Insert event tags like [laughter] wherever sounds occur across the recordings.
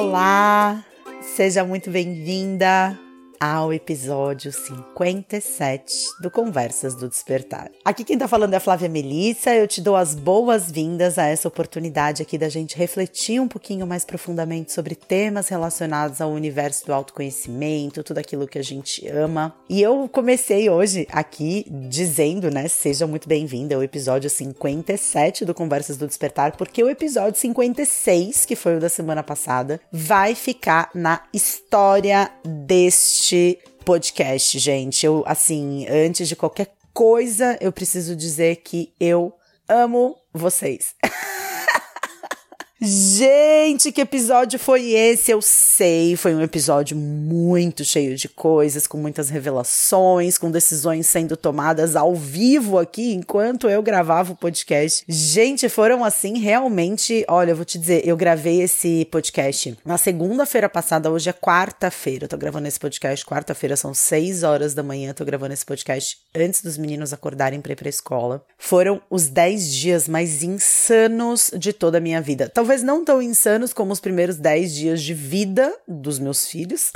Olá, seja muito bem-vinda ao episódio 57 do Conversas do Despertar. Aqui quem tá falando é a Flávia Melissa. Eu te dou as boas-vindas a essa oportunidade aqui da gente refletir um pouquinho mais profundamente sobre temas relacionados ao universo do autoconhecimento, tudo aquilo que a gente ama. E eu comecei hoje aqui dizendo, né, seja muito bem-vinda ao episódio 57 do Conversas do Despertar, porque o episódio 56, que foi o da semana passada, vai ficar na história deste este podcast, gente. Eu, assim, antes de qualquer coisa, eu preciso dizer que eu amo vocês. [laughs] Gente, que episódio foi esse? Eu sei, foi um episódio muito cheio de coisas, com muitas revelações, com decisões sendo tomadas ao vivo aqui enquanto eu gravava o podcast. Gente, foram assim realmente. Olha, eu vou te dizer, eu gravei esse podcast na segunda-feira passada, hoje é quarta-feira. Eu tô gravando esse podcast quarta-feira, são seis horas da manhã. Tô gravando esse podcast antes dos meninos acordarem pra ir pra escola. Foram os dez dias mais insanos de toda a minha vida. Talvez talvez não tão insanos como os primeiros 10 dias de vida dos meus filhos.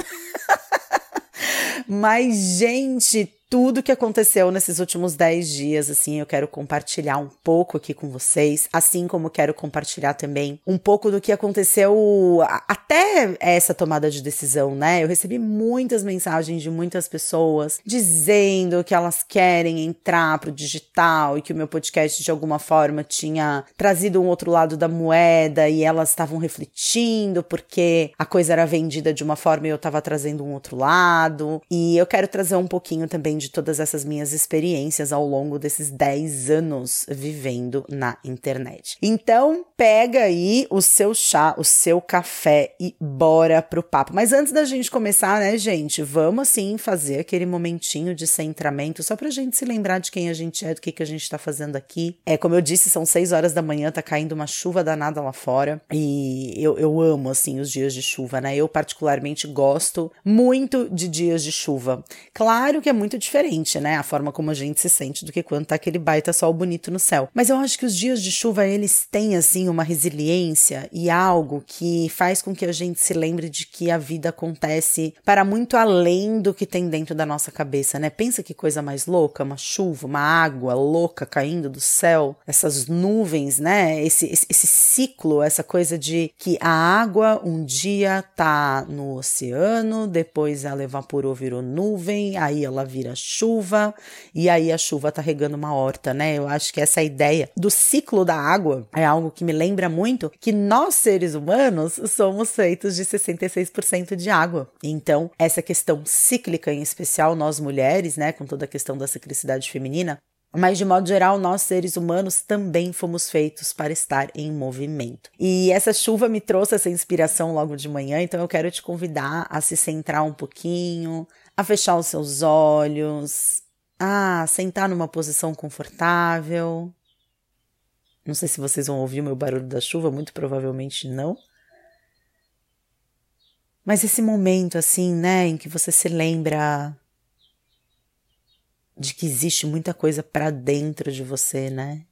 [laughs] Mas, gente, tudo que aconteceu nesses últimos 10 dias, assim, eu quero compartilhar um pouco aqui com vocês, assim como quero compartilhar também um pouco do que aconteceu até essa tomada de decisão, né? Eu recebi muitas mensagens de muitas pessoas dizendo que elas querem entrar pro digital e que o meu podcast de alguma forma tinha trazido um outro lado da moeda e elas estavam refletindo porque a coisa era vendida de uma forma e eu estava trazendo um outro lado. E eu quero trazer um pouquinho também de de todas essas minhas experiências ao longo desses 10 anos vivendo na internet. Então, pega aí o seu chá, o seu café e bora pro papo. Mas antes da gente começar, né, gente, vamos assim fazer aquele momentinho de centramento só pra gente se lembrar de quem a gente é, do que, que a gente tá fazendo aqui. É, como eu disse, são 6 horas da manhã, tá caindo uma chuva danada lá fora e eu, eu amo, assim, os dias de chuva, né? Eu, particularmente, gosto muito de dias de chuva. Claro que é muito diferente né? A forma como a gente se sente do que quando tá aquele baita sol bonito no céu. Mas eu acho que os dias de chuva, eles têm, assim, uma resiliência e algo que faz com que a gente se lembre de que a vida acontece para muito além do que tem dentro da nossa cabeça, né? Pensa que coisa mais louca, uma chuva, uma água louca caindo do céu, essas nuvens, né? Esse, esse, esse ciclo, essa coisa de que a água um dia tá no oceano, depois ela evaporou, virou nuvem, aí ela vira chuva e aí a chuva tá regando uma horta, né? Eu acho que essa ideia do ciclo da água é algo que me lembra muito que nós seres humanos somos feitos de 66% de água. Então, essa questão cíclica em especial nós mulheres, né, com toda a questão da ciclicidade feminina, mas de modo geral, nós seres humanos também fomos feitos para estar em movimento. E essa chuva me trouxe essa inspiração logo de manhã, então eu quero te convidar a se centrar um pouquinho, a fechar os seus olhos, a sentar numa posição confortável. Não sei se vocês vão ouvir o meu barulho da chuva, muito provavelmente não. Mas esse momento assim, né, em que você se lembra de que existe muita coisa para dentro de você, né?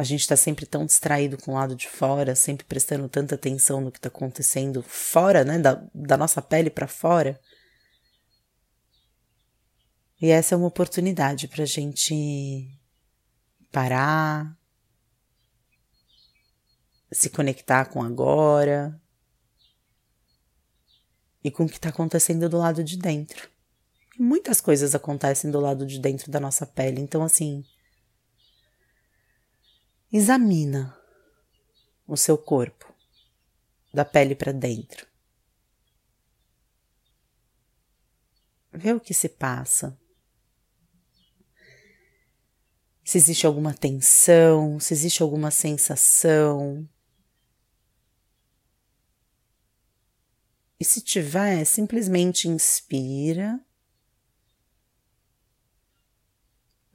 A gente está sempre tão distraído com o lado de fora, sempre prestando tanta atenção no que está acontecendo fora, né, da, da nossa pele para fora. E essa é uma oportunidade para a gente parar, se conectar com agora e com o que está acontecendo do lado de dentro. Muitas coisas acontecem do lado de dentro da nossa pele, então assim Examina o seu corpo, da pele para dentro. Vê o que se passa. Se existe alguma tensão, se existe alguma sensação. E se tiver, simplesmente inspira,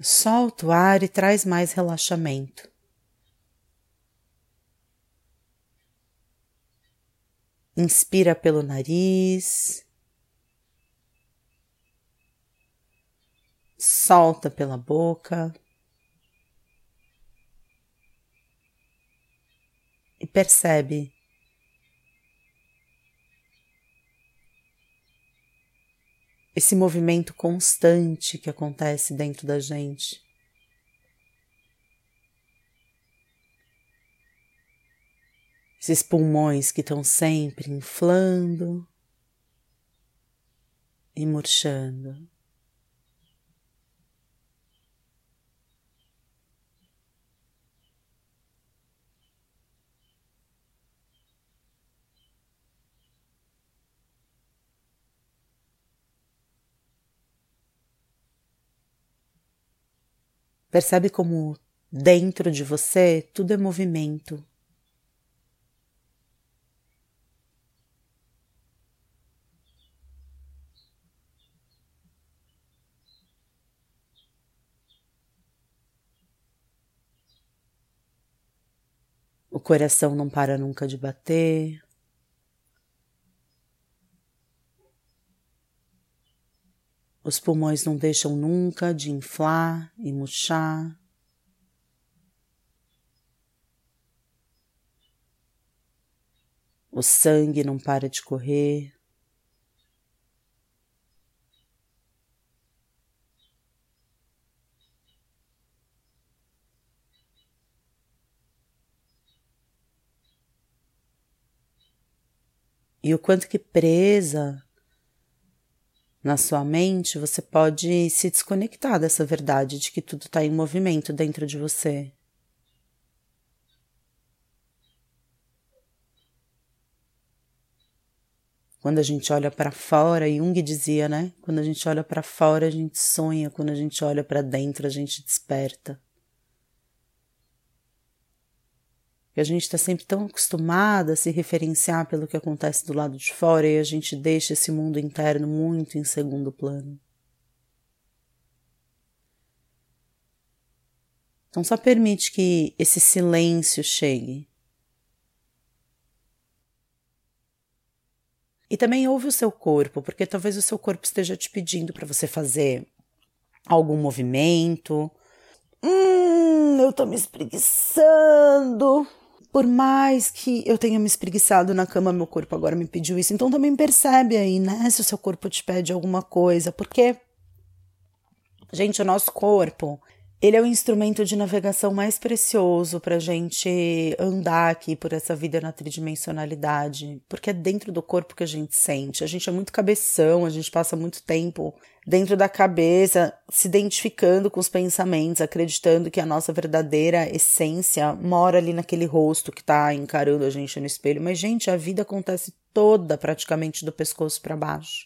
solta o ar e traz mais relaxamento. Inspira pelo nariz. Solta pela boca. E percebe esse movimento constante que acontece dentro da gente. Esses pulmões que estão sempre inflando e murchando. Percebe como dentro de você tudo é movimento. Coração não para nunca de bater. Os pulmões não deixam nunca de inflar e murchar. O sangue não para de correr. E o quanto que presa na sua mente, você pode se desconectar dessa verdade de que tudo está em movimento dentro de você. Quando a gente olha para fora, Jung dizia, né? Quando a gente olha para fora, a gente sonha, quando a gente olha para dentro, a gente desperta. E a gente está sempre tão acostumada a se referenciar pelo que acontece do lado de fora e a gente deixa esse mundo interno muito em segundo plano. Então só permite que esse silêncio chegue. E também ouve o seu corpo, porque talvez o seu corpo esteja te pedindo para você fazer algum movimento. Hum, eu tô me espreguiçando por mais que eu tenha me espreguiçado na cama, meu corpo agora me pediu isso. Então também percebe aí, né? Se o seu corpo te pede alguma coisa, porque, gente, o nosso corpo, ele é o instrumento de navegação mais precioso para a gente andar aqui por essa vida na tridimensionalidade, porque é dentro do corpo que a gente sente. A gente é muito cabeção, a gente passa muito tempo dentro da cabeça, se identificando com os pensamentos, acreditando que a nossa verdadeira essência mora ali naquele rosto que está encarando a gente no espelho. Mas, gente, a vida acontece toda praticamente do pescoço para baixo.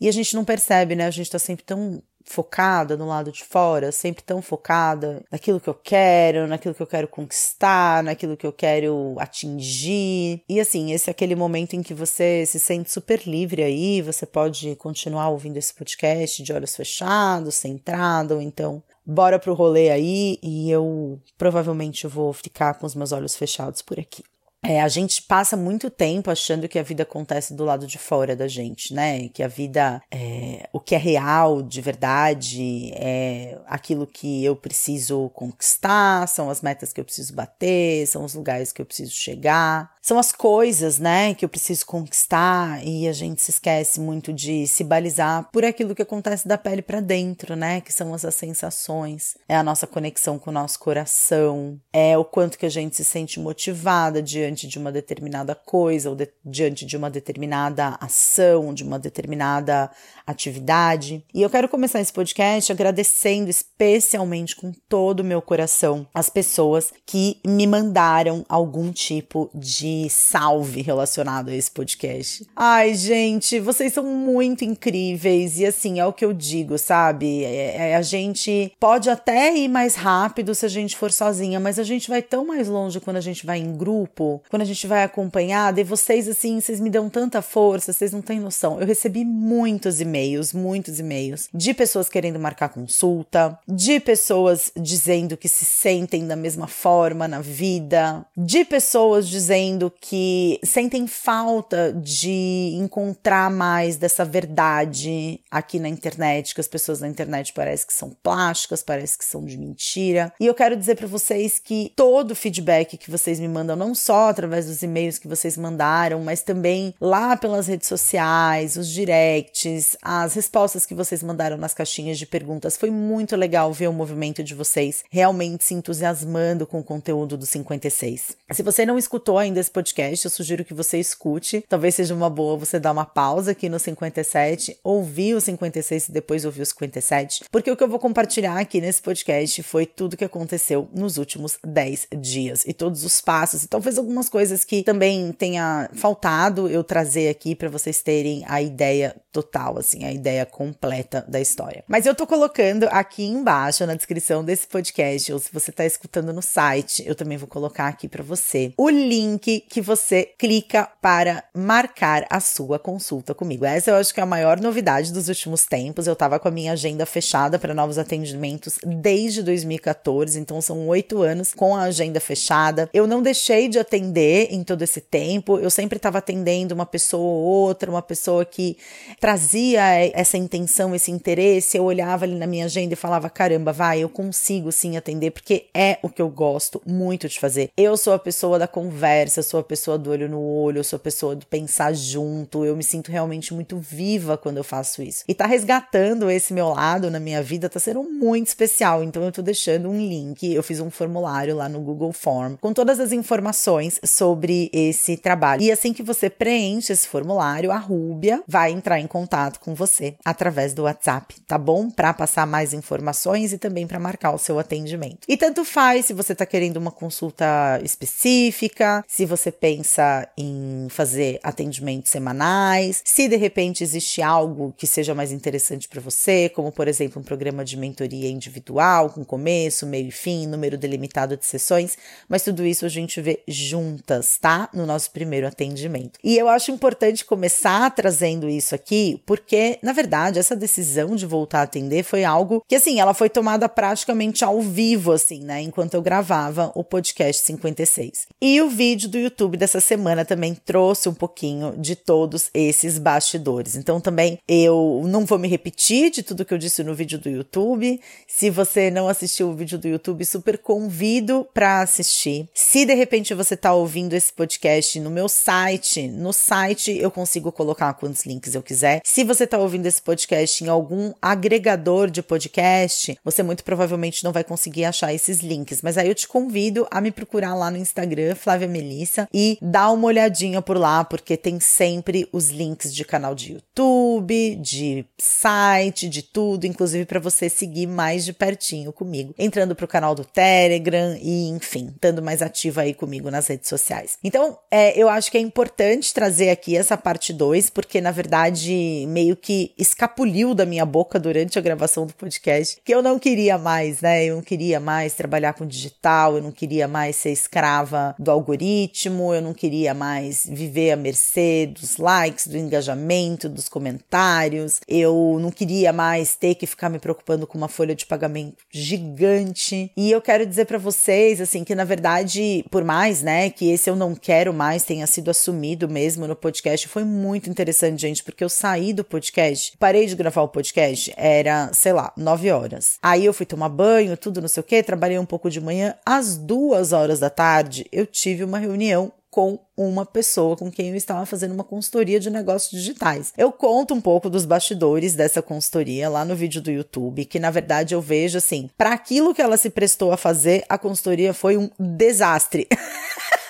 E a gente não percebe, né? A gente está sempre tão focada no lado de fora, sempre tão focada naquilo que eu quero, naquilo que eu quero conquistar, naquilo que eu quero atingir. E assim, esse é aquele momento em que você se sente super livre aí, você pode continuar ouvindo esse podcast de olhos fechados, centrado, ou então bora pro rolê aí e eu provavelmente vou ficar com os meus olhos fechados por aqui. É, a gente passa muito tempo achando que a vida acontece do lado de fora da gente, né? Que a vida, é, o que é real, de verdade, é aquilo que eu preciso conquistar, são as metas que eu preciso bater, são os lugares que eu preciso chegar, são as coisas, né, que eu preciso conquistar e a gente se esquece muito de se balizar por aquilo que acontece da pele para dentro, né? Que são as sensações, é a nossa conexão com o nosso coração, é o quanto que a gente se sente motivada diante diante de uma determinada coisa, ou de, diante de uma determinada ação, de uma determinada atividade. E eu quero começar esse podcast agradecendo especialmente com todo o meu coração as pessoas que me mandaram algum tipo de salve relacionado a esse podcast. Ai, gente, vocês são muito incríveis e assim é o que eu digo, sabe? É, é, a gente pode até ir mais rápido se a gente for sozinha, mas a gente vai tão mais longe quando a gente vai em grupo quando a gente vai acompanhada, e vocês, assim, vocês me dão tanta força, vocês não têm noção. Eu recebi muitos e-mails, muitos e-mails de pessoas querendo marcar consulta, de pessoas dizendo que se sentem da mesma forma na vida, de pessoas dizendo que sentem falta de encontrar mais dessa verdade aqui na internet, que as pessoas na internet parecem que são plásticas, parece que são de mentira. E eu quero dizer para vocês que todo o feedback que vocês me mandam, não só através dos e-mails que vocês mandaram, mas também lá pelas redes sociais, os directs, as respostas que vocês mandaram nas caixinhas de perguntas. Foi muito legal ver o movimento de vocês realmente se entusiasmando com o conteúdo do 56. Se você não escutou ainda esse podcast, eu sugiro que você escute. Talvez seja uma boa você dar uma pausa aqui no 57, ouvir o 56 e depois ouvir o 57, porque o que eu vou compartilhar aqui nesse podcast foi tudo que aconteceu nos últimos 10 dias e todos os passos e talvez algumas coisas que também tenha faltado eu trazer aqui para vocês terem a ideia total, assim, a ideia completa da história. Mas eu tô colocando aqui embaixo na descrição desse podcast, ou se você tá escutando no site, eu também vou colocar aqui para você o link que você clica para marcar a sua consulta comigo. Essa eu acho que é a maior novidade dos últimos tempos. Eu tava com a minha agenda fechada para novos atendimentos desde 2014, então são oito anos com a agenda fechada. Eu não deixei de atender em todo esse tempo, eu sempre estava atendendo uma pessoa ou outra, uma pessoa que trazia essa intenção, esse interesse. Eu olhava ali na minha agenda e falava: caramba, vai, eu consigo sim atender, porque é o que eu gosto muito de fazer. Eu sou a pessoa da conversa, sou a pessoa do olho no olho, eu sou a pessoa do pensar junto. Eu me sinto realmente muito viva quando eu faço isso. E tá resgatando esse meu lado na minha vida, tá sendo muito especial. Então eu tô deixando um link, eu fiz um formulário lá no Google Form com todas as informações sobre esse trabalho. E assim que você preenche esse formulário, a Rúbia vai entrar em contato com você através do WhatsApp, tá bom? Para passar mais informações e também para marcar o seu atendimento. E tanto faz se você tá querendo uma consulta específica, se você pensa em fazer atendimentos semanais, se de repente existe algo que seja mais interessante para você, como por exemplo um programa de mentoria individual, com começo, meio e fim, número delimitado de sessões, mas tudo isso a gente vê juntas, tá? No nosso primeiro atendimento. E eu acho importante começar trazendo isso aqui, porque na verdade essa decisão de voltar a atender foi algo que assim, ela foi tomada praticamente ao vivo assim, né, enquanto eu gravava o podcast 56. E o vídeo do YouTube dessa semana também trouxe um pouquinho de todos esses bastidores. Então também eu não vou me repetir de tudo que eu disse no vídeo do YouTube. Se você não assistiu o vídeo do YouTube, super convido para assistir. Se de repente você está ouvindo esse podcast no meu site, no site eu consigo colocar quantos links eu quiser. Se você está ouvindo esse podcast em algum agregador de podcast, você muito provavelmente não vai conseguir achar esses links. Mas aí eu te convido a me procurar lá no Instagram, Flávia Melissa, e dar uma olhadinha por lá, porque tem sempre os links de canal de YouTube, de site, de tudo, inclusive para você seguir mais de pertinho comigo, entrando pro canal do Telegram e, enfim, estando mais ativa aí comigo nas redes sociais. Então, é, eu acho que é importante trazer aqui essa parte 2, porque na verdade meio que escapuliu da minha boca durante a gravação do podcast que eu não queria mais, né? Eu não queria mais trabalhar com digital, eu não queria mais ser escrava do algoritmo, eu não queria mais viver à mercê dos likes, do engajamento, dos comentários, eu não queria mais ter que ficar me preocupando com uma folha de pagamento gigante. E eu quero dizer para vocês, assim, que na verdade, por mais, né, que esse eu não quero mais tenha sido assumido mesmo no podcast, foi muito interessante, gente, porque eu saí do podcast, parei de gravar o podcast, era, sei lá, nove horas. Aí eu fui tomar banho, tudo não sei o que, trabalhei um pouco de manhã. Às duas horas da tarde, eu tive uma reunião com uma pessoa com quem eu estava fazendo uma consultoria de negócios digitais. Eu conto um pouco dos bastidores dessa consultoria lá no vídeo do YouTube, que na verdade eu vejo assim, para aquilo que ela se prestou a fazer, a consultoria foi um desastre. [laughs]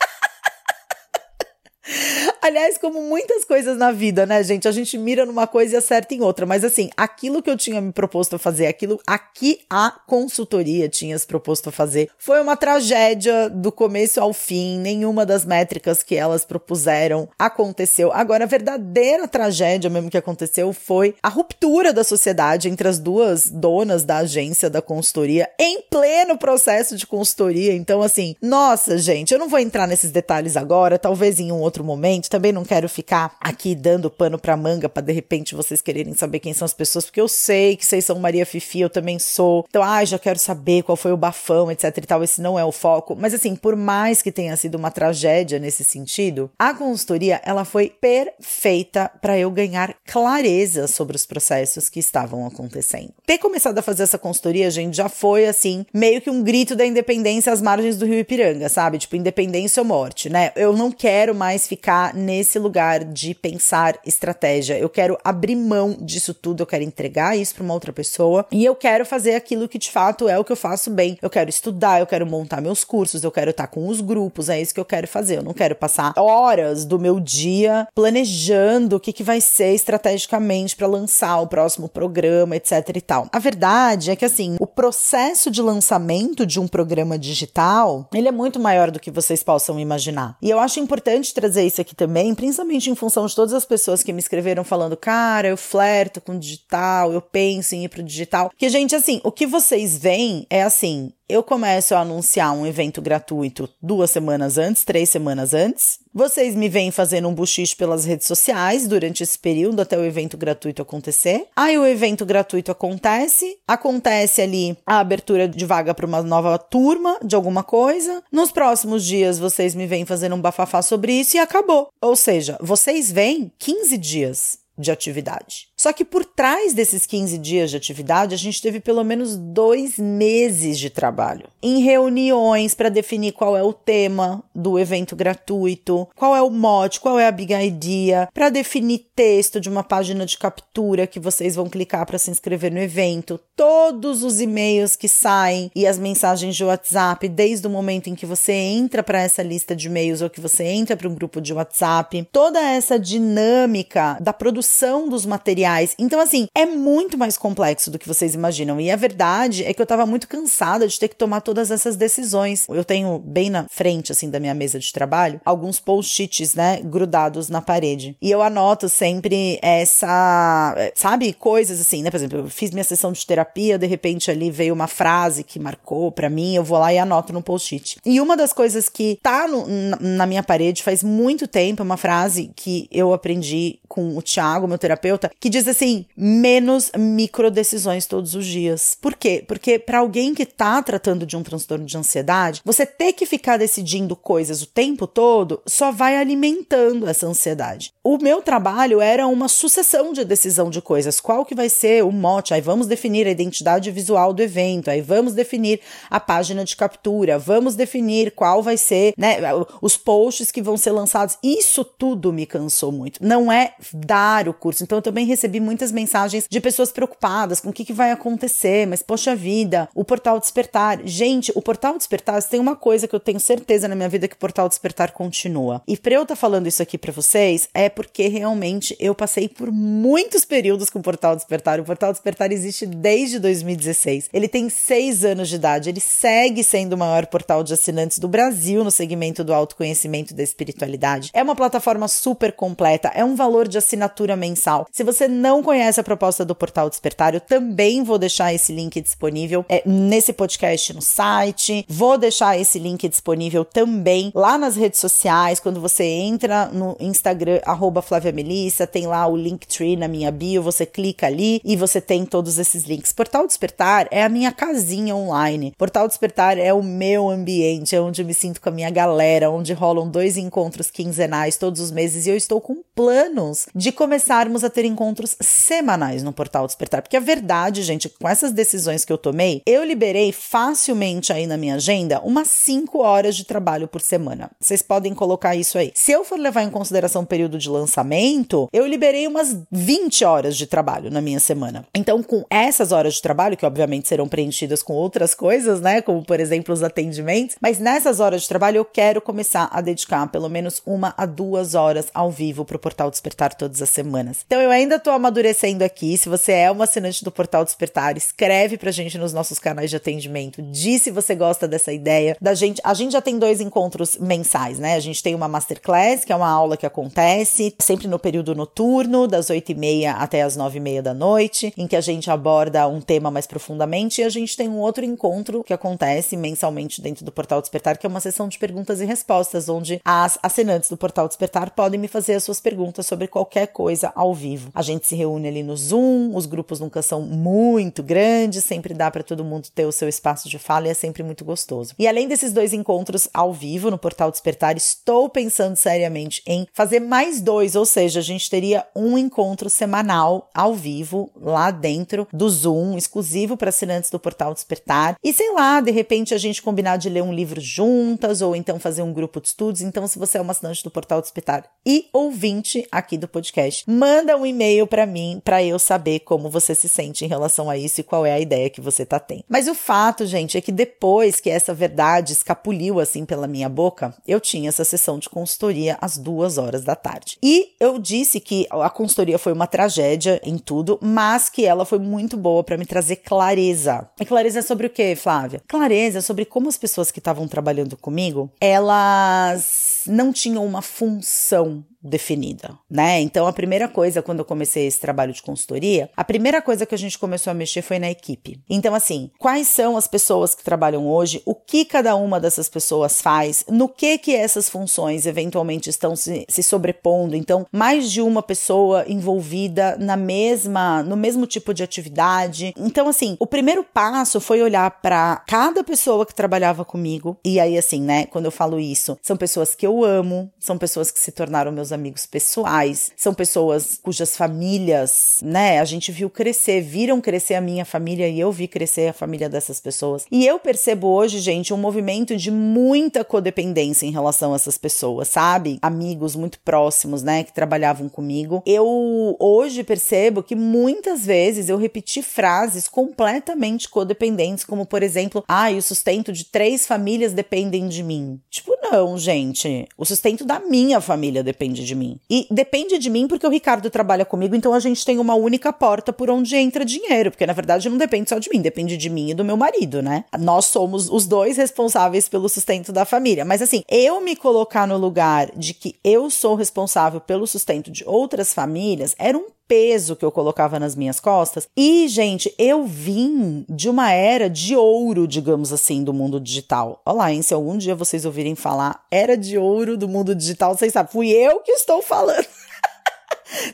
Aliás, como muitas coisas na vida, né, gente? A gente mira numa coisa e acerta em outra. Mas assim, aquilo que eu tinha me proposto a fazer, aquilo aqui a consultoria tinha se proposto a fazer, foi uma tragédia do começo ao fim. Nenhuma das métricas que elas propuseram aconteceu. Agora, a verdadeira tragédia mesmo que aconteceu foi a ruptura da sociedade entre as duas donas da agência da consultoria em pleno processo de consultoria. Então, assim, nossa, gente, eu não vou entrar nesses detalhes agora, talvez em um outro momento também não quero ficar aqui dando pano pra manga para de repente vocês quererem saber quem são as pessoas, porque eu sei que vocês são Maria Fifi, eu também sou. Então, ah, já quero saber qual foi o bafão, etc e tal. Esse não é o foco. Mas assim, por mais que tenha sido uma tragédia nesse sentido, a consultoria ela foi perfeita para eu ganhar clareza sobre os processos que estavam acontecendo. Ter começado a fazer essa consultoria, gente, já foi assim, meio que um grito da independência às margens do Rio Ipiranga, sabe? Tipo, independência ou morte, né? Eu não quero mais ficar nesse lugar de pensar estratégia. Eu quero abrir mão disso tudo, eu quero entregar isso para uma outra pessoa e eu quero fazer aquilo que de fato é o que eu faço bem. Eu quero estudar, eu quero montar meus cursos, eu quero estar com os grupos, é isso que eu quero fazer. Eu não quero passar horas do meu dia planejando o que, que vai ser estrategicamente para lançar o próximo programa, etc e tal. A verdade é que assim, o processo de lançamento de um programa digital, ele é muito maior do que vocês possam imaginar. E eu acho importante trazer isso aqui também, principalmente em função de todas as pessoas que me escreveram falando, cara, eu flerto com digital, eu penso em ir pro digital. Que, gente, assim, o que vocês veem é assim, eu começo a anunciar um evento gratuito duas semanas antes, três semanas antes. Vocês me vêm fazendo um buchicho pelas redes sociais durante esse período até o evento gratuito acontecer. Aí o evento gratuito acontece, acontece ali a abertura de vaga para uma nova turma de alguma coisa. Nos próximos dias vocês me vêm fazendo um bafafá sobre isso e acabou. Ou seja, vocês vêm 15 dias de atividade. Só que por trás desses 15 dias de atividade, a gente teve pelo menos dois meses de trabalho. Em reuniões para definir qual é o tema do evento gratuito, qual é o mote, qual é a big idea, para definir texto de uma página de captura que vocês vão clicar para se inscrever no evento, todos os e-mails que saem e as mensagens de WhatsApp, desde o momento em que você entra para essa lista de e-mails ou que você entra para um grupo de WhatsApp, toda essa dinâmica da produção dos materiais então, assim, é muito mais complexo do que vocês imaginam. E a verdade é que eu tava muito cansada de ter que tomar todas essas decisões. Eu tenho bem na frente, assim, da minha mesa de trabalho, alguns post-its, né, grudados na parede. E eu anoto sempre essa, sabe, coisas assim, né? Por exemplo, eu fiz minha sessão de terapia, de repente ali veio uma frase que marcou para mim, eu vou lá e anoto no post-it. E uma das coisas que tá no, na, na minha parede faz muito tempo, é uma frase que eu aprendi com o Thiago, meu terapeuta, que diz assim: menos micro decisões todos os dias. Por quê? Porque para alguém que tá tratando de um transtorno de ansiedade, você ter que ficar decidindo coisas o tempo todo só vai alimentando essa ansiedade. O meu trabalho era uma sucessão de decisão de coisas. Qual que vai ser o mote? Aí vamos definir a identidade visual do evento, aí vamos definir a página de captura, vamos definir qual vai ser, né, os posts que vão ser lançados. Isso tudo me cansou muito. Não é dar o curso. Então eu também recebi muitas mensagens de pessoas preocupadas com o que, que vai acontecer, mas poxa vida, o Portal Despertar. Gente, o Portal Despertar, tem uma coisa que eu tenho certeza na minha vida que o Portal Despertar continua. E pra eu estar tá falando isso aqui para vocês, é porque realmente eu passei por muitos períodos com o Portal Despertar. O Portal Despertar existe desde 2016. Ele tem seis anos de idade, ele segue sendo o maior portal de assinantes do Brasil no segmento do autoconhecimento da espiritualidade. É uma plataforma super completa, é um valor de assinatura mensal. Se você não conhece a proposta do Portal Despertar, eu também vou deixar esse link disponível é, nesse podcast no site. Vou deixar esse link disponível também lá nas redes sociais. Quando você entra no Instagram, arroba Flávia Melissa, tem lá o Linktree na minha bio, você clica ali e você tem todos esses links. Portal Despertar é a minha casinha online. Portal Despertar é o meu ambiente, é onde eu me sinto com a minha galera, onde rolam dois encontros quinzenais todos os meses e eu estou com planos de começarmos a ter encontros semanais no Portal Despertar. Porque a verdade, gente, com essas decisões que eu tomei, eu liberei facilmente aí na minha agenda umas 5 horas de trabalho por semana. Vocês podem colocar isso aí. Se eu for levar em consideração o período de lançamento, eu liberei umas 20 horas de trabalho na minha semana. Então, com essas horas de trabalho, que obviamente serão preenchidas com outras coisas, né? Como, por exemplo, os atendimentos, mas nessas horas de trabalho eu quero começar a dedicar pelo menos uma a duas horas ao vivo para o Portal Despertar todas as semanas. Então, eu ainda tô amadurecendo aqui. Se você é uma assinante do Portal Despertar, escreve pra gente nos nossos canais de atendimento. Diz se você gosta dessa ideia. Da gente, a gente já tem dois encontros mensais, né? A gente tem uma masterclass, que é uma aula que acontece sempre no período noturno, das 8 e meia até as 9 e meia da noite, em que a gente aborda um tema mais profundamente. E a gente tem um outro encontro que acontece mensalmente dentro do Portal Despertar, que é uma sessão de perguntas e respostas, onde as assinantes do Portal Despertar podem me fazer as suas perguntas sobre qualquer coisa ao vivo. A gente se reúne ali no Zoom, os grupos nunca são muito grandes, sempre dá para todo mundo ter o seu espaço de fala e é sempre muito gostoso. E além desses dois encontros ao vivo no Portal Despertar, estou pensando seriamente em fazer mais dois, ou seja, a gente teria um encontro semanal ao vivo lá dentro do Zoom, exclusivo para assinantes do Portal Despertar. E sei lá, de repente a gente combinar de ler um livro juntas ou então fazer um grupo de estudos. Então, se você é uma assinante do Portal Despertar e ouvinte aqui do podcast, manda um e-mail para mim para eu saber como você se sente em relação a isso e qual é a ideia que você tá tendo. Mas o fato, gente, é que depois que essa verdade escapuliu assim pela minha boca, eu tinha essa sessão de consultoria às duas horas da tarde. E eu disse que a consultoria foi uma tragédia em tudo, mas que ela foi muito boa para me trazer clareza. E clareza sobre o que, Flávia? Clareza sobre como as pessoas que estavam trabalhando comigo, elas não tinham uma função definida, né? Então a primeira coisa quando eu comecei esse trabalho de consultoria, a primeira coisa que a gente começou a mexer foi na equipe. Então assim, quais são as pessoas que trabalham hoje? O que cada uma dessas pessoas faz? No que que essas funções eventualmente estão se, se sobrepondo? Então, mais de uma pessoa envolvida na mesma no mesmo tipo de atividade. Então assim, o primeiro passo foi olhar para cada pessoa que trabalhava comigo. E aí assim, né, quando eu falo isso, são pessoas que eu amo, são pessoas que se tornaram meus amigos pessoais, são pessoas cujas famílias, né, a gente viu crescer, viram crescer a minha família e eu vi crescer a família dessas pessoas. E eu percebo hoje, gente, um movimento de muita codependência em relação a essas pessoas, sabe? Amigos muito próximos, né, que trabalhavam comigo. Eu hoje percebo que muitas vezes eu repeti frases completamente codependentes, como por exemplo, ah, o sustento de três famílias dependem de mim. Tipo, não, gente. O sustento da minha família depende de mim. E depende de mim porque o Ricardo trabalha comigo, então a gente tem uma única porta por onde entra dinheiro, porque na verdade não depende só de mim, depende de mim e do meu marido, né? Nós somos os dois responsáveis pelo sustento da família. Mas assim, eu me colocar no lugar de que eu sou responsável pelo sustento de outras famílias era um peso que eu colocava nas minhas costas. E, gente, eu vim de uma era de ouro, digamos assim, do mundo digital. Olha lá, hein? Se algum dia vocês ouvirem falar era de ouro do mundo digital, vocês sabem, fui eu que estou falando.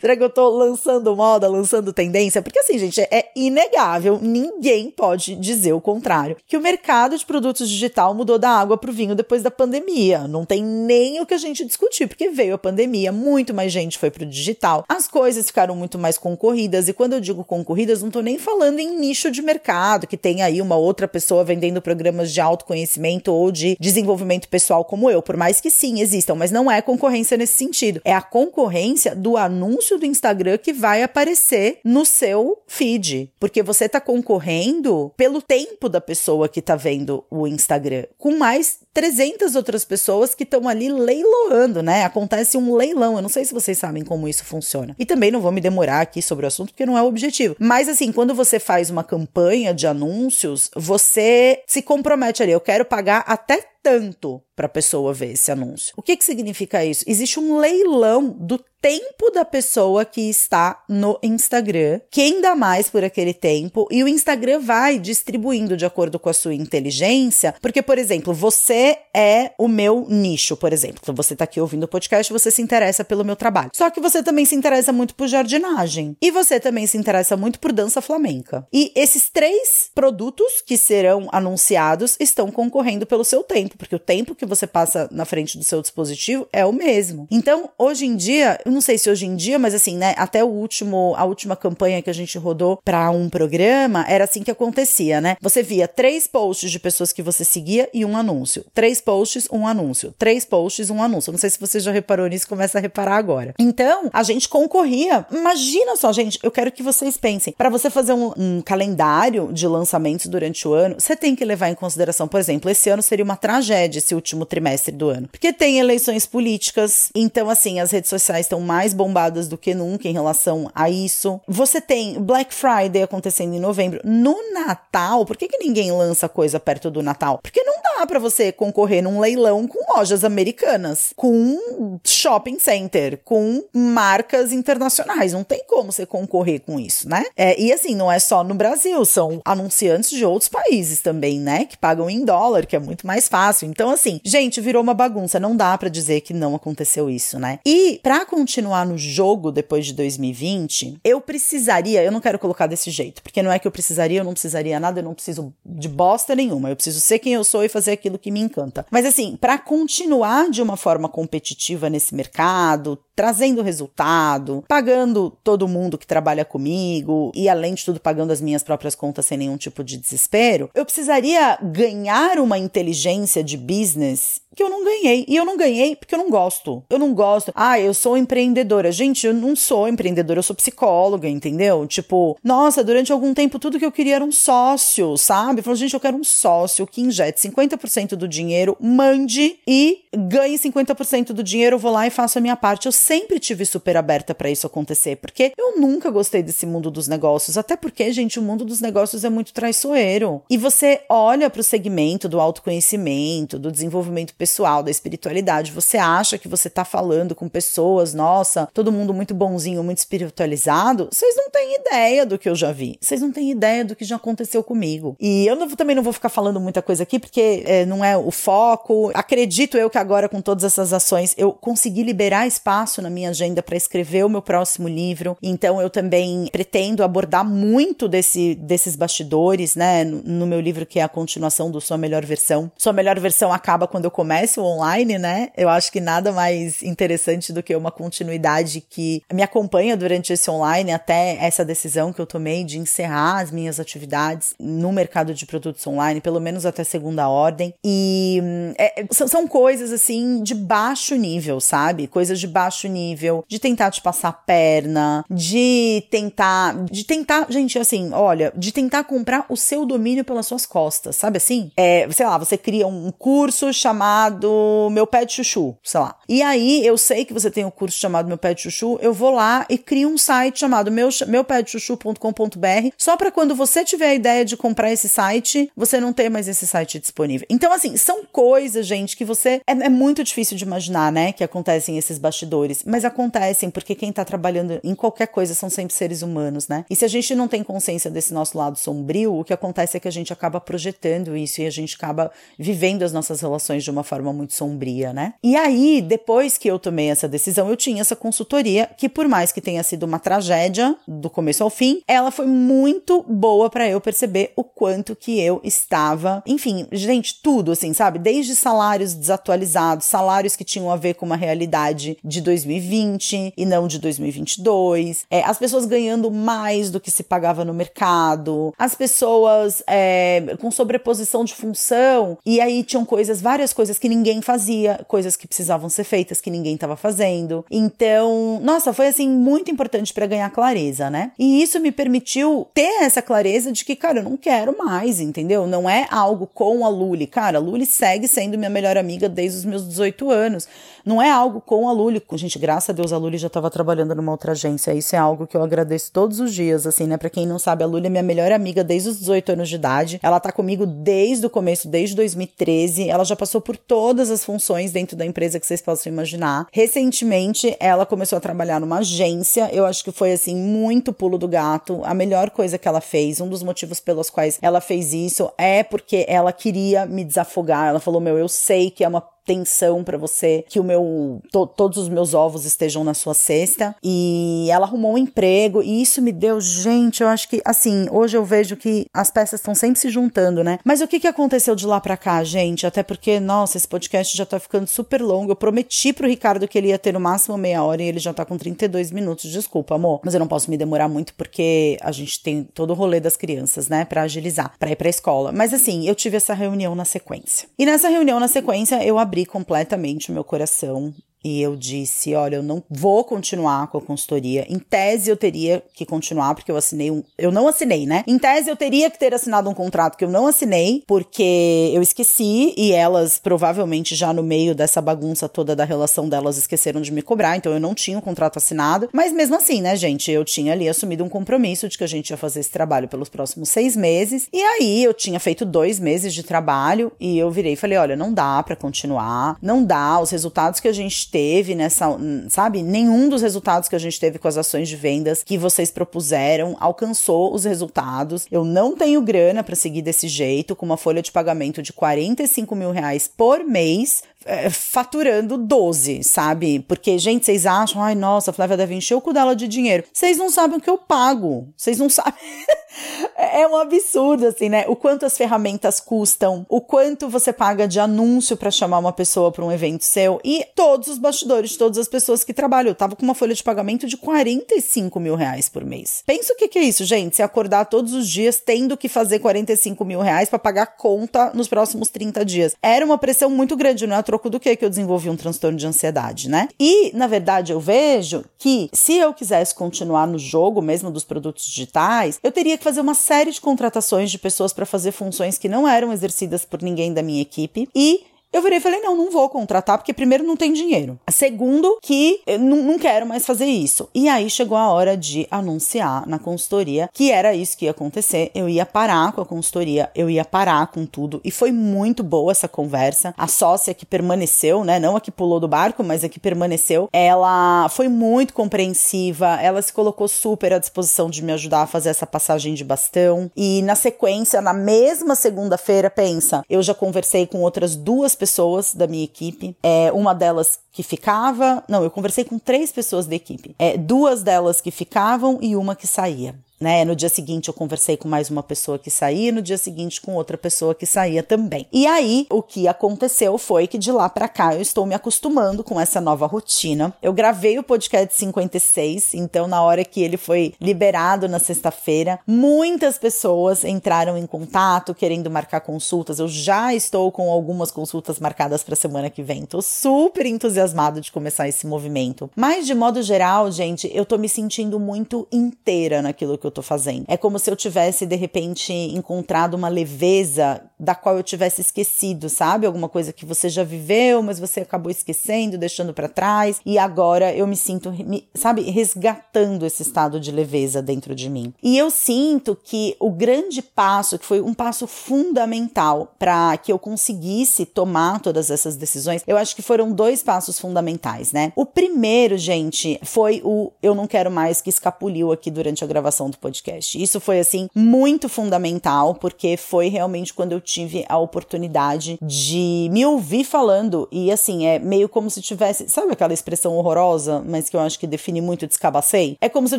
Será que eu tô lançando moda, lançando tendência? Porque assim, gente, é inegável, ninguém pode dizer o contrário, que o mercado de produtos digital mudou da água pro vinho depois da pandemia. Não tem nem o que a gente discutir, porque veio a pandemia, muito mais gente foi pro digital, as coisas ficaram muito mais concorridas, e quando eu digo concorridas, não tô nem falando em nicho de mercado, que tem aí uma outra pessoa vendendo programas de autoconhecimento ou de desenvolvimento pessoal como eu, por mais que sim existam, mas não é concorrência nesse sentido. É a concorrência do anúncio anúncio do Instagram que vai aparecer no seu feed, porque você está concorrendo pelo tempo da pessoa que está vendo o Instagram, com mais 300 outras pessoas que estão ali leiloando, né? Acontece um leilão. Eu não sei se vocês sabem como isso funciona. E também não vou me demorar aqui sobre o assunto porque não é o objetivo. Mas assim, quando você faz uma campanha de anúncios, você se compromete ali. Eu quero pagar até tanto para a pessoa ver esse anúncio. O que, que significa isso? Existe um leilão do tempo da pessoa que está no Instagram, quem dá mais por aquele tempo, e o Instagram vai distribuindo de acordo com a sua inteligência, porque, por exemplo, você é o meu nicho, por exemplo. Então, você está aqui ouvindo o podcast, você se interessa pelo meu trabalho. Só que você também se interessa muito por jardinagem. E você também se interessa muito por dança flamenca. E esses três produtos que serão anunciados estão concorrendo pelo seu tempo, porque o tempo que você passa na frente do seu dispositivo é o mesmo. Então, hoje em dia, eu não sei se hoje em dia, mas assim, né, até o último, a última campanha que a gente rodou para um programa, era assim que acontecia, né? Você via três posts de pessoas que você seguia e um anúncio. Três posts, um anúncio. Três posts, um anúncio. Não sei se você já reparou nisso, começa a reparar agora. Então, a gente concorria. Imagina só, gente, eu quero que vocês pensem. Para você fazer um, um calendário de lançamentos durante o ano, você tem que levar em consideração, por exemplo, esse ano seria uma tragédia tragédia esse último trimestre do ano. Porque tem eleições políticas, então assim, as redes sociais estão mais bombadas do que nunca em relação a isso. Você tem Black Friday acontecendo em novembro. No Natal, por que, que ninguém lança coisa perto do Natal? Porque não dá para você concorrer num leilão com lojas americanas, com shopping center, com marcas internacionais. Não tem como você concorrer com isso, né? É, e assim, não é só no Brasil, são anunciantes de outros países também, né? Que pagam em dólar, que é muito mais fácil. Então, assim, gente, virou uma bagunça. Não dá para dizer que não aconteceu isso, né? E para continuar no jogo depois de 2020, eu precisaria, eu não quero colocar desse jeito, porque não é que eu precisaria, eu não precisaria nada, eu não preciso de bosta nenhuma. Eu preciso ser quem eu sou e fazer aquilo que me encanta. Mas assim, para continuar de uma forma competitiva nesse mercado, trazendo resultado, pagando todo mundo que trabalha comigo e, além de tudo, pagando as minhas próprias contas sem nenhum tipo de desespero, eu precisaria ganhar uma inteligência de business que eu não ganhei. E eu não ganhei porque eu não gosto. Eu não gosto. Ah, eu sou empreendedora. Gente, eu não sou empreendedora, eu sou psicóloga, entendeu? Tipo, nossa, durante algum tempo tudo que eu queria era um sócio, sabe? Falei, gente, eu quero um sócio que injete 50% do dinheiro, mande e ganhe 50% do dinheiro, eu vou lá e faço a minha parte. Eu sempre tive super aberta para isso acontecer, porque eu nunca gostei desse mundo dos negócios, até porque, gente, o mundo dos negócios é muito traiçoeiro. E você olha para o segmento do autoconhecimento, do desenvolvimento pessoal, da espiritualidade, você acha que você tá falando com pessoas, nossa, todo mundo muito bonzinho, muito espiritualizado, vocês não têm ideia do que eu já vi. Vocês não têm ideia do que já aconteceu comigo. E eu não, também não vou ficar falando muita coisa aqui, porque é, não é o foco. Acredito eu que agora, com todas essas ações, eu consegui liberar espaço na minha agenda para escrever o meu próximo livro. Então, eu também pretendo abordar muito desse, desses bastidores, né, no, no meu livro, que é a continuação do Sua Melhor Versão. Sua Melhor Versão acaba quando eu começo comece o online, né? Eu acho que nada mais interessante do que uma continuidade que me acompanha durante esse online até essa decisão que eu tomei de encerrar as minhas atividades no mercado de produtos online, pelo menos até segunda ordem. E é, são, são coisas assim de baixo nível, sabe? Coisas de baixo nível, de tentar te passar a perna, de tentar, de tentar, gente, assim, olha, de tentar comprar o seu domínio pelas suas costas, sabe assim? É, sei lá, você cria um curso chamado chamado Meu Pet Chuchu, sei lá. E aí eu sei que você tem um curso chamado Meu Pet Chuchu, eu vou lá e crio um site chamado meu, meupetchuchu.com.br, só para quando você tiver a ideia de comprar esse site, você não ter mais esse site disponível. Então, assim, são coisas, gente, que você. É, é muito difícil de imaginar, né, que acontecem esses bastidores, mas acontecem porque quem tá trabalhando em qualquer coisa são sempre seres humanos, né? E se a gente não tem consciência desse nosso lado sombrio, o que acontece é que a gente acaba projetando isso e a gente acaba vivendo as nossas relações de uma forma muito sombria, né? E aí, depois que eu tomei essa decisão, eu tinha essa consultoria que, por mais que tenha sido uma tragédia do começo ao fim, ela foi muito boa para eu perceber o quanto que eu estava, enfim, gente, tudo assim, sabe? Desde salários desatualizados, salários que tinham a ver com uma realidade de 2020 e não de 2022, é, as pessoas ganhando mais do que se pagava no mercado, as pessoas é, com sobreposição de função, e aí tinham coisas, várias coisas que ninguém fazia, coisas que precisavam ser feitas que ninguém estava fazendo. Então, nossa, foi assim muito importante para ganhar clareza, né? E isso me permitiu ter essa clareza de que, cara, eu não quero mais, entendeu? Não é algo com a Luli. Cara, a Luli segue sendo minha melhor amiga desde os meus 18 anos. Não é algo com a Luli. Gente, graças a Deus a Luli já estava trabalhando numa outra agência. Isso é algo que eu agradeço todos os dias, assim, né? Para quem não sabe, a Luli é minha melhor amiga desde os 18 anos de idade. Ela tá comigo desde o começo, desde 2013. Ela já passou por todas as funções dentro da empresa que vocês possam imaginar. Recentemente, ela começou a trabalhar numa agência. Eu acho que foi assim muito pulo do gato. A melhor coisa que ela fez, um dos motivos pelos quais ela fez isso é porque ela queria me desafogar. Ela falou: "Meu, eu sei que é uma tensão para você que o meu to, todos os meus ovos estejam na sua cesta. E ela arrumou um emprego e isso me deu gente eu acho que assim hoje eu vejo que as peças estão sempre se juntando né? Mas o que que aconteceu de lá para cá gente? Até porque nossa esse podcast já tá ficando super longo. Eu prometi pro Ricardo que ele ia ter no máximo meia hora e ele já tá com 32 minutos. Desculpa amor. Mas eu não posso me demorar muito porque a gente tem todo o rolê das crianças né para agilizar para ir para escola. Mas assim eu tive essa reunião na sequência. E nessa reunião na sequência eu abri abri completamente o meu coração e eu disse: olha, eu não vou continuar com a consultoria. Em tese, eu teria que continuar, porque eu assinei um. Eu não assinei, né? Em tese, eu teria que ter assinado um contrato que eu não assinei, porque eu esqueci e elas provavelmente já no meio dessa bagunça toda da relação delas esqueceram de me cobrar, então eu não tinha o um contrato assinado. Mas mesmo assim, né, gente? Eu tinha ali assumido um compromisso de que a gente ia fazer esse trabalho pelos próximos seis meses. E aí eu tinha feito dois meses de trabalho e eu virei e falei: olha, não dá para continuar, não dá. Os resultados que a gente teve nessa, sabe? Nenhum dos resultados que a gente teve com as ações de vendas que vocês propuseram alcançou os resultados. Eu não tenho grana para seguir desse jeito, com uma folha de pagamento de 45 mil reais por mês é, faturando 12, sabe? Porque, gente, vocês acham, ai, nossa, a Flávia deve encher o cu dela de dinheiro. Vocês não sabem o que eu pago. Vocês não sabem. [laughs] é um absurdo, assim, né? O quanto as ferramentas custam, o quanto você paga de anúncio para chamar uma pessoa para um evento seu e todos os bastidores, todas as pessoas que trabalham. Eu tava com uma folha de pagamento de 45 mil reais por mês. Pensa o que, que é isso, gente? Se acordar todos os dias tendo que fazer 45 mil reais para pagar conta nos próximos 30 dias. Era uma pressão muito grande, não é? Troco do que que eu desenvolvi um transtorno de ansiedade, né? E, na verdade, eu vejo que se eu quisesse continuar no jogo mesmo dos produtos digitais, eu teria que fazer uma série de contratações de pessoas para fazer funções que não eram exercidas por ninguém da minha equipe e eu virei e falei: não, não vou contratar, porque primeiro não tem dinheiro. Segundo, que eu não quero mais fazer isso. E aí chegou a hora de anunciar na consultoria que era isso que ia acontecer. Eu ia parar com a consultoria, eu ia parar com tudo. E foi muito boa essa conversa. A sócia que permaneceu, né? Não a que pulou do barco, mas a que permaneceu, ela foi muito compreensiva, ela se colocou super à disposição de me ajudar a fazer essa passagem de bastão. E na sequência, na mesma segunda-feira, pensa, eu já conversei com outras duas pessoas da minha equipe. É, uma delas que ficava. Não, eu conversei com três pessoas da equipe. É, duas delas que ficavam e uma que saía né? No dia seguinte eu conversei com mais uma pessoa que saía, no dia seguinte com outra pessoa que saía também. E aí o que aconteceu foi que de lá para cá eu estou me acostumando com essa nova rotina. Eu gravei o podcast 56, então na hora que ele foi liberado na sexta-feira, muitas pessoas entraram em contato querendo marcar consultas. Eu já estou com algumas consultas marcadas para semana que vem. Tô super entusiasmado de começar esse movimento. Mas de modo geral, gente, eu tô me sentindo muito inteira naquilo que eu tô fazendo. É como se eu tivesse, de repente, encontrado uma leveza da qual eu tivesse esquecido, sabe? Alguma coisa que você já viveu, mas você acabou esquecendo, deixando para trás, e agora eu me sinto, sabe, resgatando esse estado de leveza dentro de mim. E eu sinto que o grande passo, que foi um passo fundamental para que eu conseguisse tomar todas essas decisões, eu acho que foram dois passos fundamentais, né? O primeiro, gente, foi o eu não quero mais que escapuliu aqui durante a gravação do podcast. Isso foi assim muito fundamental porque foi realmente quando eu tive a oportunidade de me ouvir falando e assim é meio como se tivesse, sabe aquela expressão horrorosa, mas que eu acho que define muito descabacei? É como se eu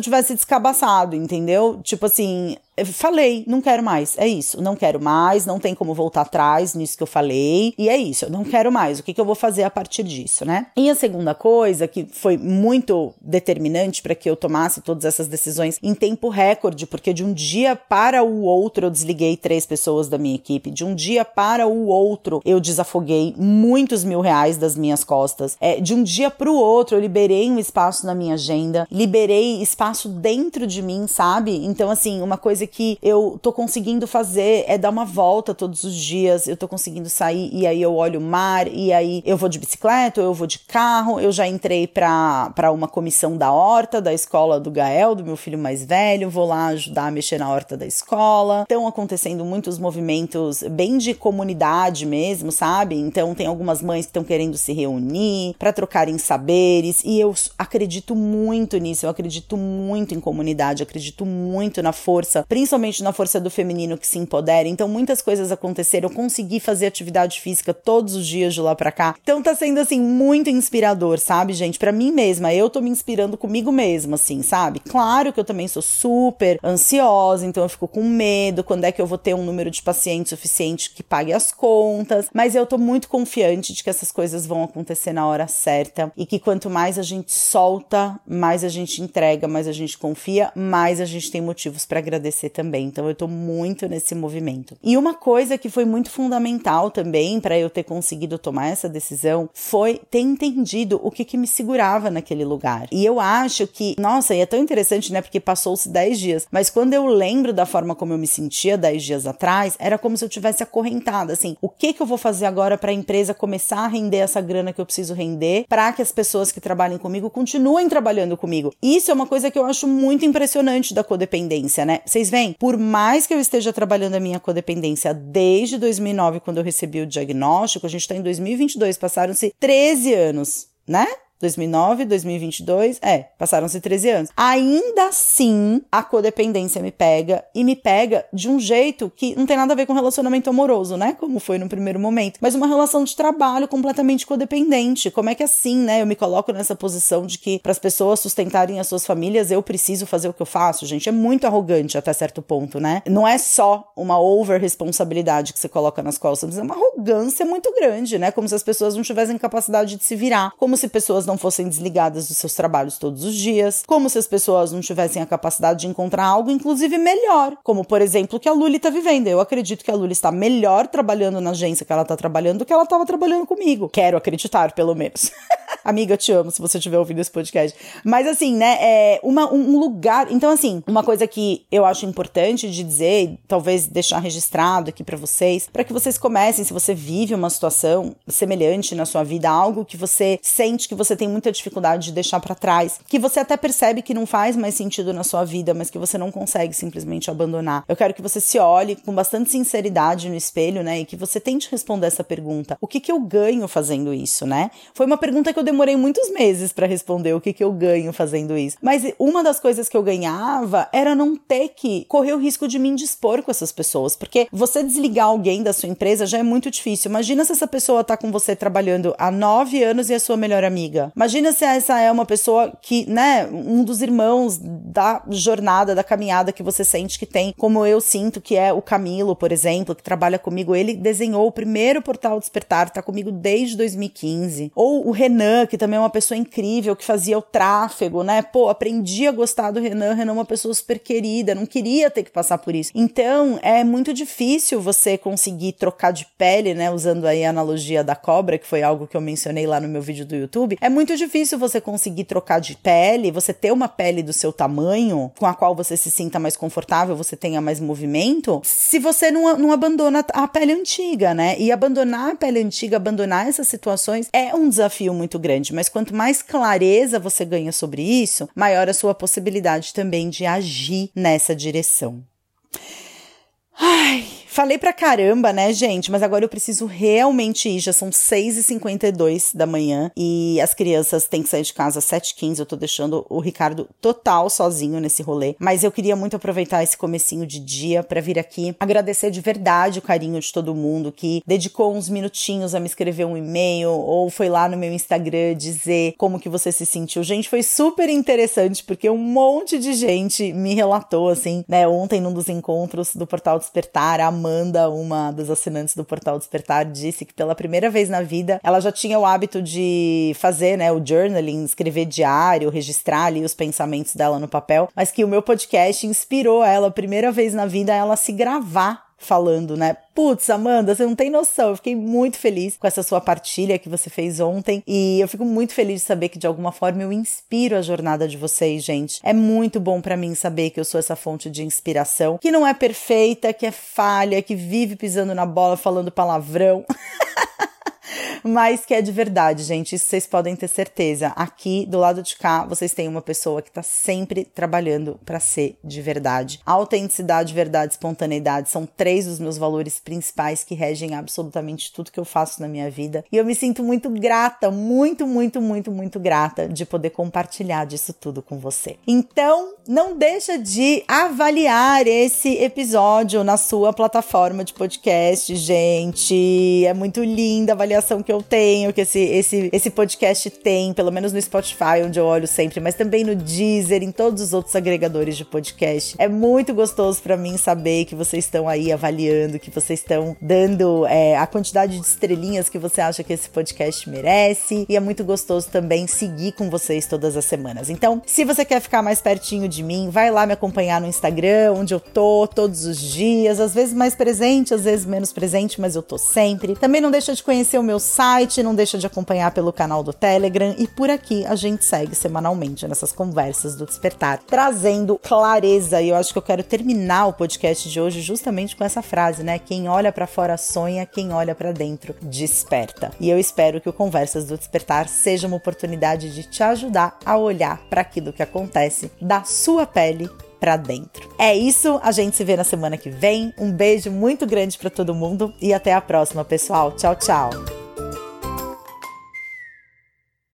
tivesse descabaçado, entendeu? Tipo assim, falei, não quero mais, é isso, não quero mais, não tem como voltar atrás nisso que eu falei, e é isso, eu não quero mais, o que, que eu vou fazer a partir disso, né? E a segunda coisa, que foi muito determinante para que eu tomasse todas essas decisões em tempo recorde, porque de um dia para o outro eu desliguei três pessoas da minha equipe, de um dia para o outro eu desafoguei muitos mil reais das minhas costas, é, de um dia para o outro eu liberei um espaço na minha agenda, liberei espaço dentro de mim, sabe? Então, assim, uma coisa coisa que eu tô conseguindo fazer é dar uma volta todos os dias. Eu tô conseguindo sair e aí eu olho o mar e aí eu vou de bicicleta, eu vou de carro. Eu já entrei para uma comissão da horta da escola do Gael, do meu filho mais velho. Vou lá ajudar a mexer na horta da escola. Estão acontecendo muitos movimentos bem de comunidade mesmo, sabe? Então tem algumas mães que estão querendo se reunir para trocarem saberes e eu acredito muito nisso. Eu acredito muito em comunidade, acredito muito na força principalmente na força do feminino que se empodera. Então muitas coisas aconteceram, eu consegui fazer atividade física todos os dias de lá para cá. Então tá sendo assim muito inspirador, sabe, gente? Para mim mesma, eu tô me inspirando comigo mesma, assim, sabe? Claro que eu também sou super ansiosa, então eu fico com medo quando é que eu vou ter um número de pacientes suficiente que pague as contas, mas eu tô muito confiante de que essas coisas vão acontecer na hora certa e que quanto mais a gente solta, mais a gente entrega, mais a gente confia, mais a gente tem motivos para agradecer também. Então eu tô muito nesse movimento. E uma coisa que foi muito fundamental também para eu ter conseguido tomar essa decisão foi ter entendido o que que me segurava naquele lugar. E eu acho que, nossa, e é tão interessante, né? Porque passou-se 10 dias, mas quando eu lembro da forma como eu me sentia 10 dias atrás, era como se eu tivesse acorrentada, assim, o que que eu vou fazer agora para a empresa começar a render essa grana que eu preciso render, para que as pessoas que trabalhem comigo continuem trabalhando comigo. Isso é uma coisa que eu acho muito impressionante da codependência, né? Vocês veem, por mais que eu esteja trabalhando a minha codependência desde 2009, quando eu recebi o diagnóstico, a gente está em 2022, passaram-se 13 anos, né? 2009, 2022, é, passaram-se 13 anos. Ainda assim, a codependência me pega e me pega de um jeito que não tem nada a ver com relacionamento amoroso, né? Como foi no primeiro momento, mas uma relação de trabalho completamente codependente. Como é que assim, né? Eu me coloco nessa posição de que para as pessoas sustentarem as suas famílias, eu preciso fazer o que eu faço, gente. É muito arrogante até certo ponto, né? Não é só uma over responsabilidade que você coloca nas costas, é uma arrogância muito grande, né? Como se as pessoas não tivessem capacidade de se virar, como se pessoas não não fossem desligadas dos seus trabalhos todos os dias, como se as pessoas não tivessem a capacidade de encontrar algo, inclusive melhor, como por exemplo o que a Luli está vivendo. Eu acredito que a Luli está melhor trabalhando na agência que ela está trabalhando do que ela estava trabalhando comigo. Quero acreditar, pelo menos. [laughs] Amiga, te amo se você estiver ouvindo esse podcast. Mas assim, né, é uma, um lugar. Então, assim, uma coisa que eu acho importante de dizer, talvez deixar registrado aqui para vocês, para que vocês comecem, se você vive uma situação semelhante na sua vida, algo que você sente que você tem muita dificuldade de deixar para trás, que você até percebe que não faz mais sentido na sua vida, mas que você não consegue simplesmente abandonar. Eu quero que você se olhe com bastante sinceridade no espelho, né, e que você tente responder essa pergunta: o que que eu ganho fazendo isso, né? Foi uma pergunta que eu demorei muitos meses para responder o que, que eu ganho fazendo isso. Mas uma das coisas que eu ganhava era não ter que correr o risco de me indispor com essas pessoas. Porque você desligar alguém da sua empresa já é muito difícil. Imagina se essa pessoa tá com você trabalhando há nove anos e é sua melhor amiga. Imagina se essa é uma pessoa que, né, um dos irmãos da jornada, da caminhada que você sente que tem, como eu sinto que é o Camilo, por exemplo, que trabalha comigo. Ele desenhou o primeiro portal Despertar, tá comigo desde 2015. Ou o Renan, que também é uma pessoa incrível, que fazia o tráfego, né? Pô, aprendi a gostar do Renan. Renan é uma pessoa super querida, não queria ter que passar por isso. Então, é muito difícil você conseguir trocar de pele, né? Usando aí a analogia da cobra, que foi algo que eu mencionei lá no meu vídeo do YouTube. É muito difícil você conseguir trocar de pele, você ter uma pele do seu tamanho, com a qual você se sinta mais confortável, você tenha mais movimento, se você não, não abandona a pele antiga, né? E abandonar a pele antiga, abandonar essas situações é um desafio muito grande grande, mas quanto mais clareza você ganha sobre isso, maior a sua possibilidade também de agir nessa direção. Ai, Falei pra caramba, né, gente? Mas agora eu preciso realmente ir. Já são 6h52 da manhã e as crianças têm que sair de casa às 7h15. Eu tô deixando o Ricardo total sozinho nesse rolê. Mas eu queria muito aproveitar esse comecinho de dia para vir aqui agradecer de verdade o carinho de todo mundo que dedicou uns minutinhos a me escrever um e-mail ou foi lá no meu Instagram dizer como que você se sentiu. Gente, foi super interessante porque um monte de gente me relatou assim, né, ontem num dos encontros do Portal Despertar, a Amanda, uma das assinantes do Portal Despertar, disse que pela primeira vez na vida ela já tinha o hábito de fazer, né, o journaling, escrever diário, registrar ali os pensamentos dela no papel, mas que o meu podcast inspirou ela, primeira vez na vida, ela se gravar falando, né? Putz, Amanda, você não tem noção. Eu fiquei muito feliz com essa sua partilha que você fez ontem. E eu fico muito feliz de saber que de alguma forma eu inspiro a jornada de vocês, gente. É muito bom para mim saber que eu sou essa fonte de inspiração, que não é perfeita, que é falha, que vive pisando na bola, falando palavrão. [laughs] mas que é de verdade, gente. Isso vocês podem ter certeza. Aqui do lado de cá, vocês têm uma pessoa que tá sempre trabalhando para ser de verdade. Autenticidade, verdade, espontaneidade são três dos meus valores principais que regem absolutamente tudo que eu faço na minha vida. E eu me sinto muito grata, muito, muito, muito, muito grata de poder compartilhar disso tudo com você. Então, não deixa de avaliar esse episódio na sua plataforma de podcast, gente. É muito linda a avaliação que eu tenho, que esse, esse, esse podcast tem, pelo menos no Spotify, onde eu olho sempre, mas também no Deezer, em todos os outros agregadores de podcast. É muito gostoso para mim saber que vocês estão aí avaliando, que vocês estão dando é, a quantidade de estrelinhas que você acha que esse podcast merece. E é muito gostoso também seguir com vocês todas as semanas. Então, se você quer ficar mais pertinho de mim, vai lá me acompanhar no Instagram, onde eu tô todos os dias, às vezes mais presente, às vezes menos presente, mas eu tô sempre. Também não deixa de conhecer o meu site, não deixa de acompanhar pelo canal do Telegram e por aqui a gente segue semanalmente nessas conversas do despertar, trazendo clareza. E eu acho que eu quero terminar o podcast de hoje justamente com essa frase, né? Quem olha para fora sonha, quem olha para dentro desperta. E eu espero que o Conversas do Despertar seja uma oportunidade de te ajudar a olhar para aquilo que acontece da sua pele para dentro. É isso, a gente se vê na semana que vem. Um beijo muito grande para todo mundo e até a próxima, pessoal. Tchau, tchau.